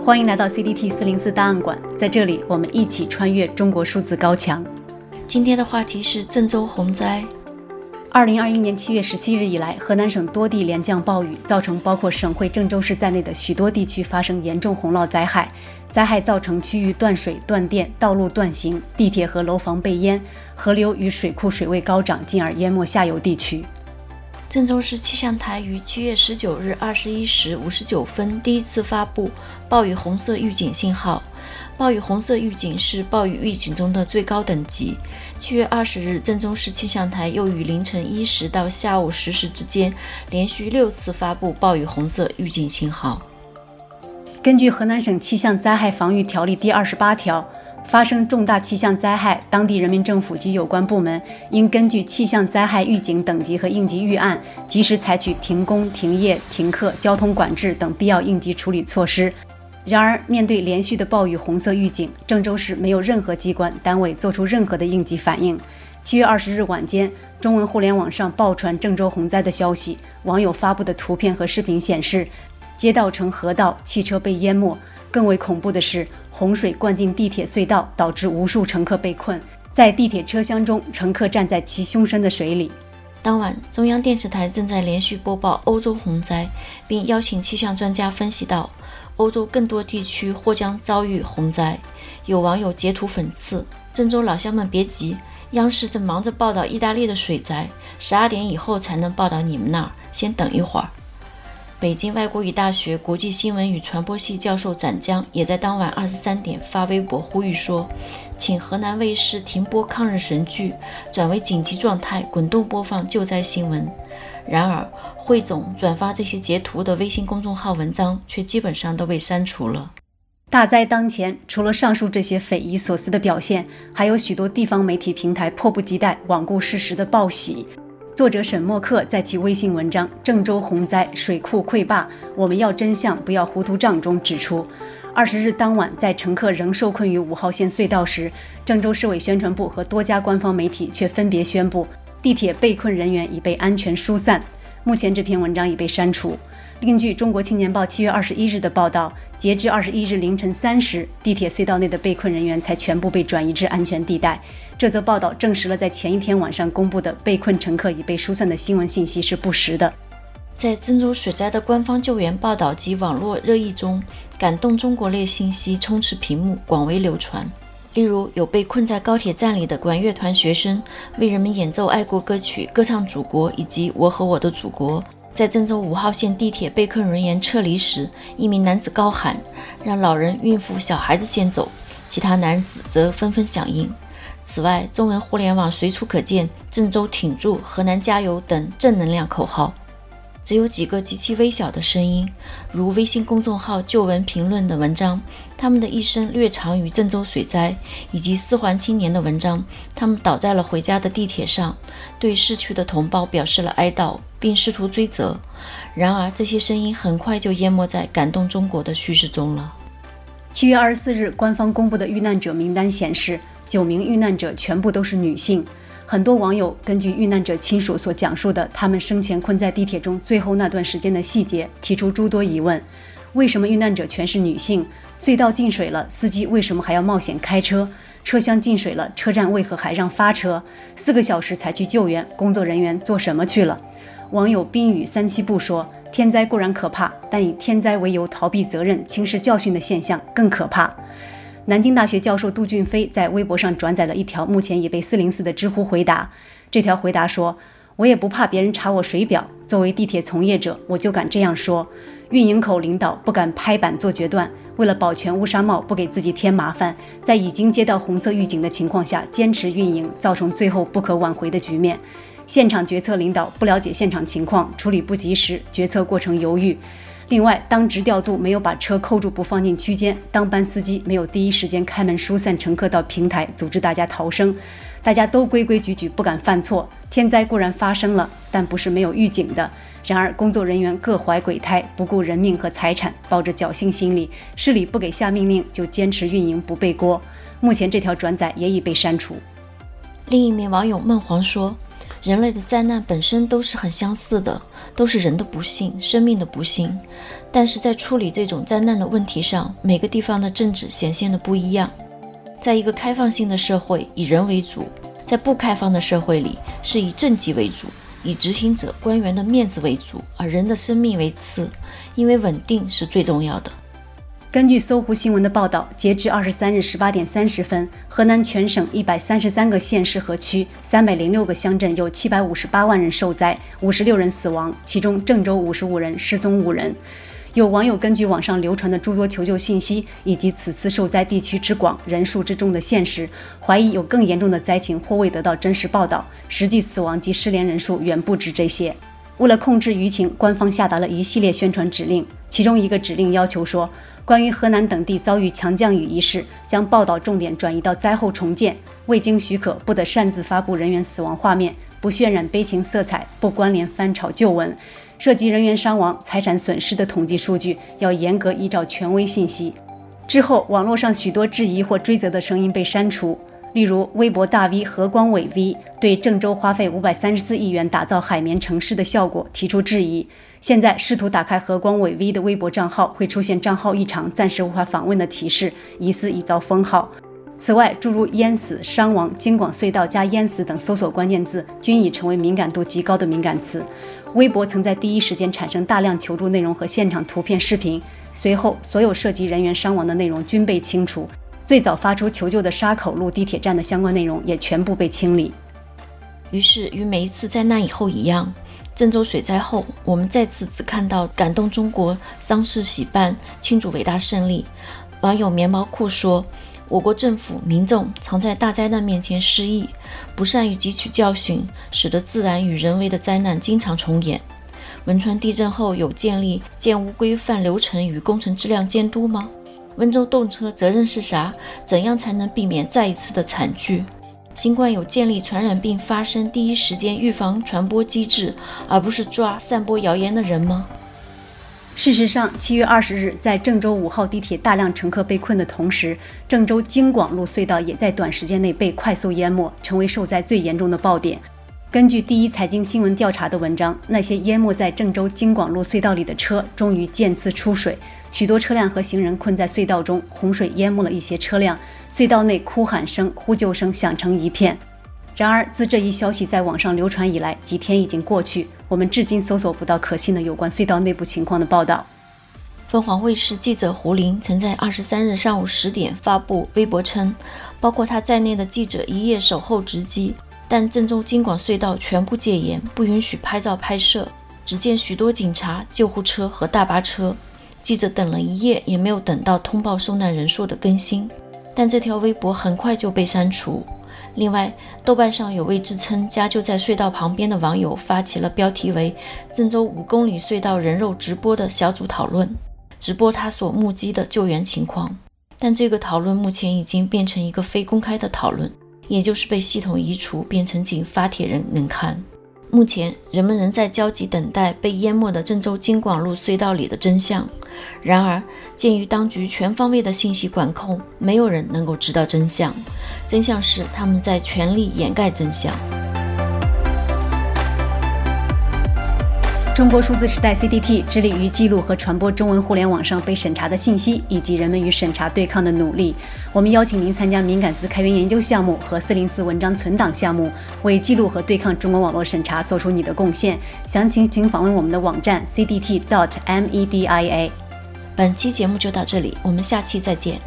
欢迎来到 CDT 四零四档案馆，在这里我们一起穿越中国数字高墙。今天的话题是郑州洪灾。二零二一年七月十七日以来，河南省多地连降暴雨，造成包括省会郑州市在内的许多地区发生严重洪涝灾害。灾害造成区域断水、断电、道路断行，地铁和楼房被淹，河流与水库水位高涨，进而淹没下游地区。郑州市气象台于七月十九日二十一时五十九分第一次发布暴雨红色预警信号。暴雨红色预警是暴雨预警中的最高等级。七月二十日，郑州市气象台又于凌晨一时到下午十时之间，连续六次发布暴雨红色预警信号。根据河南省气象灾害防御条例第二十八条。发生重大气象灾害，当地人民政府及有关部门应根据气象灾害预警等级和应急预案，及时采取停工、停业、停课、交通管制等必要应急处理措施。然而，面对连续的暴雨红色预警，郑州市没有任何机关单位做出任何的应急反应。七月二十日晚间，中文互联网上爆传郑州洪灾的消息，网友发布的图片和视频显示，街道成河道，汽车被淹没。更为恐怖的是，洪水灌进地铁隧道，导致无数乘客被困在地铁车厢中，乘客站在其胸深的水里。当晚，中央电视台正在连续播报欧洲洪灾，并邀请气象专家分析到，欧洲更多地区或将遭遇洪灾。有网友截图讽刺：“郑州老乡们别急，央视正忙着报道意大利的水灾，十二点以后才能报道你们那儿，先等一会儿。”北京外国语大学国际新闻与传播系教授展江也在当晚二十三点发微博呼吁说：“请河南卫视停播抗日神剧，转为紧急状态，滚动播放救灾新闻。”然而，汇总转发这些截图的微信公众号文章却基本上都被删除了。大灾当前，除了上述这些匪夷所思的表现，还有许多地方媒体平台迫不及待罔顾事实的报喜。作者沈默克在其微信文章《郑州洪灾水库溃坝，我们要真相，不要糊涂账》中指出，二十日当晚，在乘客仍受困于五号线隧道时，郑州市委宣传部和多家官方媒体却分别宣布，地铁被困人员已被安全疏散。目前这篇文章已被删除。另据《中国青年报》七月二十一日的报道，截至二十一日凌晨三时，地铁隧道内的被困人员才全部被转移至安全地带。这则报道证实了在前一天晚上公布的被困乘客已被疏散的新闻信息是不实的。在郑州水灾的官方救援报道及网络热议中，感动中国类信息充斥屏幕，广为流传。例如，有被困在高铁站里的管乐团学生为人们演奏爱国歌曲，歌唱祖国以及我和我的祖国。在郑州五号线地铁被困人员撤离时，一名男子高喊：“让老人、孕妇、小孩子先走。”其他男子则纷纷响应。此外，中文互联网随处可见“郑州挺住”“河南加油”等正能量口号。只有几个极其微小的声音，如微信公众号“旧闻评论”的文章，他们的一生略长于郑州水灾；以及四环青年的文章，他们倒在了回家的地铁上，对逝去的同胞表示了哀悼，并试图追责。然而，这些声音很快就淹没在感动中国的叙事中了。七月二十四日，官方公布的遇难者名单显示，九名遇难者全部都是女性。很多网友根据遇难者亲属所讲述的他们生前困在地铁中最后那段时间的细节，提出诸多疑问：为什么遇难者全是女性？隧道进水了，司机为什么还要冒险开车？车厢进水了，车站为何还让发车？四个小时才去救援，工作人员做什么去了？网友冰雨三七不说：“天灾固然可怕，但以天灾为由逃避责任、轻视教训的现象更可怕。”南京大学教授杜俊飞在微博上转载了一条目前已被四零四的知乎回答。这条回答说：“我也不怕别人查我水表，作为地铁从业者，我就敢这样说。运营口领导不敢拍板做决断，为了保全乌纱帽，不给自己添麻烦，在已经接到红色预警的情况下坚持运营，造成最后不可挽回的局面。现场决策领导不了解现场情况，处理不及时，决策过程犹豫。”另外，当值调度没有把车扣住不放进区间，当班司机没有第一时间开门疏散乘客到平台，组织大家逃生，大家都规规矩矩，不敢犯错。天灾固然发生了，但不是没有预警的。然而，工作人员各怀鬼胎，不顾人命和财产，抱着侥幸心理，市里不给下命令就坚持运营不背锅。目前这条转载也已被删除。另一名网友孟黄说。人类的灾难本身都是很相似的，都是人的不幸、生命的不幸。但是在处理这种灾难的问题上，每个地方的政治显现的不一样。在一个开放性的社会，以人为主；在不开放的社会里，是以政绩为主，以执行者官员的面子为主，而人的生命为次，因为稳定是最重要的。根据搜狐新闻的报道，截至二十三日十八点三十分，河南全省一百三十三个县市和区，三百零六个乡镇，有七百五十八万人受灾，五十六人死亡，其中郑州五十五人，失踪五人。有网友根据网上流传的诸多求救信息，以及此次受灾地区之广、人数之众的现实，怀疑有更严重的灾情或未得到真实报道，实际死亡及失联人数远不止这些。为了控制舆情，官方下达了一系列宣传指令，其中一个指令要求说，关于河南等地遭遇强降雨一事，将报道重点转移到灾后重建，未经许可不得擅自发布人员死亡画面，不渲染悲情色彩，不关联翻炒旧闻。涉及人员伤亡、财产损失的统计数据要严格依照权威信息。之后，网络上许多质疑或追责的声音被删除，例如微博大 V 何光伟 V 对郑州花费五百三十四亿元打造海绵城市的效果提出质疑。现在试图打开何光伟 V 的微博账号，会出现账号异常、暂时无法访问的提示，疑似已遭封号。此外，诸如淹死、伤亡、京广隧道加淹死等搜索关键字均已成为敏感度极高的敏感词。微博曾在第一时间产生大量求助内容和现场图片、视频，随后所有涉及人员伤亡的内容均被清除。最早发出求救的沙口路地铁站的相关内容也全部被清理。于是，与每一次灾难以后一样。郑州水灾后，我们再次只看到感动中国、丧事喜办、庆祝伟大胜利。网友棉毛裤说：“我国政府、民众常在大灾难面前失忆，不善于汲取教训，使得自然与人为的灾难经常重演。”汶川地震后有建立建屋规范流程与工程质量监督吗？温州动车责任是啥？怎样才能避免再一次的惨剧？新冠有建立传染病发生第一时间预防传播机制，而不是抓散播谣言的人吗？事实上，七月二十日，在郑州五号地铁大量乘客被困的同时，郑州京广路隧道也在短时间内被快速淹没，成为受灾最严重的爆点。根据第一财经新闻调查的文章，那些淹没在郑州京广路隧道里的车终于渐次出水，许多车辆和行人困在隧道中，洪水淹没了一些车辆，隧道内哭喊声、呼救声响成一片。然而，自这一消息在网上流传以来，几天已经过去，我们至今搜索不到可信的有关隧道内部情况的报道。凤凰卫视记者胡林曾在二十三日上午十点发布微博称，包括他在内的记者一夜守候值机。但郑州京广隧道全部戒严，不允许拍照拍摄。只见许多警察、救护车和大巴车。记者等了一夜，也没有等到通报受难人数的更新。但这条微博很快就被删除。另外，豆瓣上有位自称家就在隧道旁边的网友发起了标题为“郑州五公里隧道人肉直播”的小组讨论，直播他所目击的救援情况。但这个讨论目前已经变成一个非公开的讨论。也就是被系统移除，变成仅发帖人能看。目前，人们仍在焦急等待被淹没的郑州京广路隧道里的真相。然而，鉴于当局全方位的信息管控，没有人能够知道真相。真相是，他们在全力掩盖真相。中国数字时代 （CDT） 致力于记录和传播中文互联网上被审查的信息，以及人们与审查对抗的努力。我们邀请您参加敏感词开源研究项目和四零四文章存档项目，为记录和对抗中国网络审查做出你的贡献。详情请访问我们的网站 cdt.media。本期节目就到这里，我们下期再见。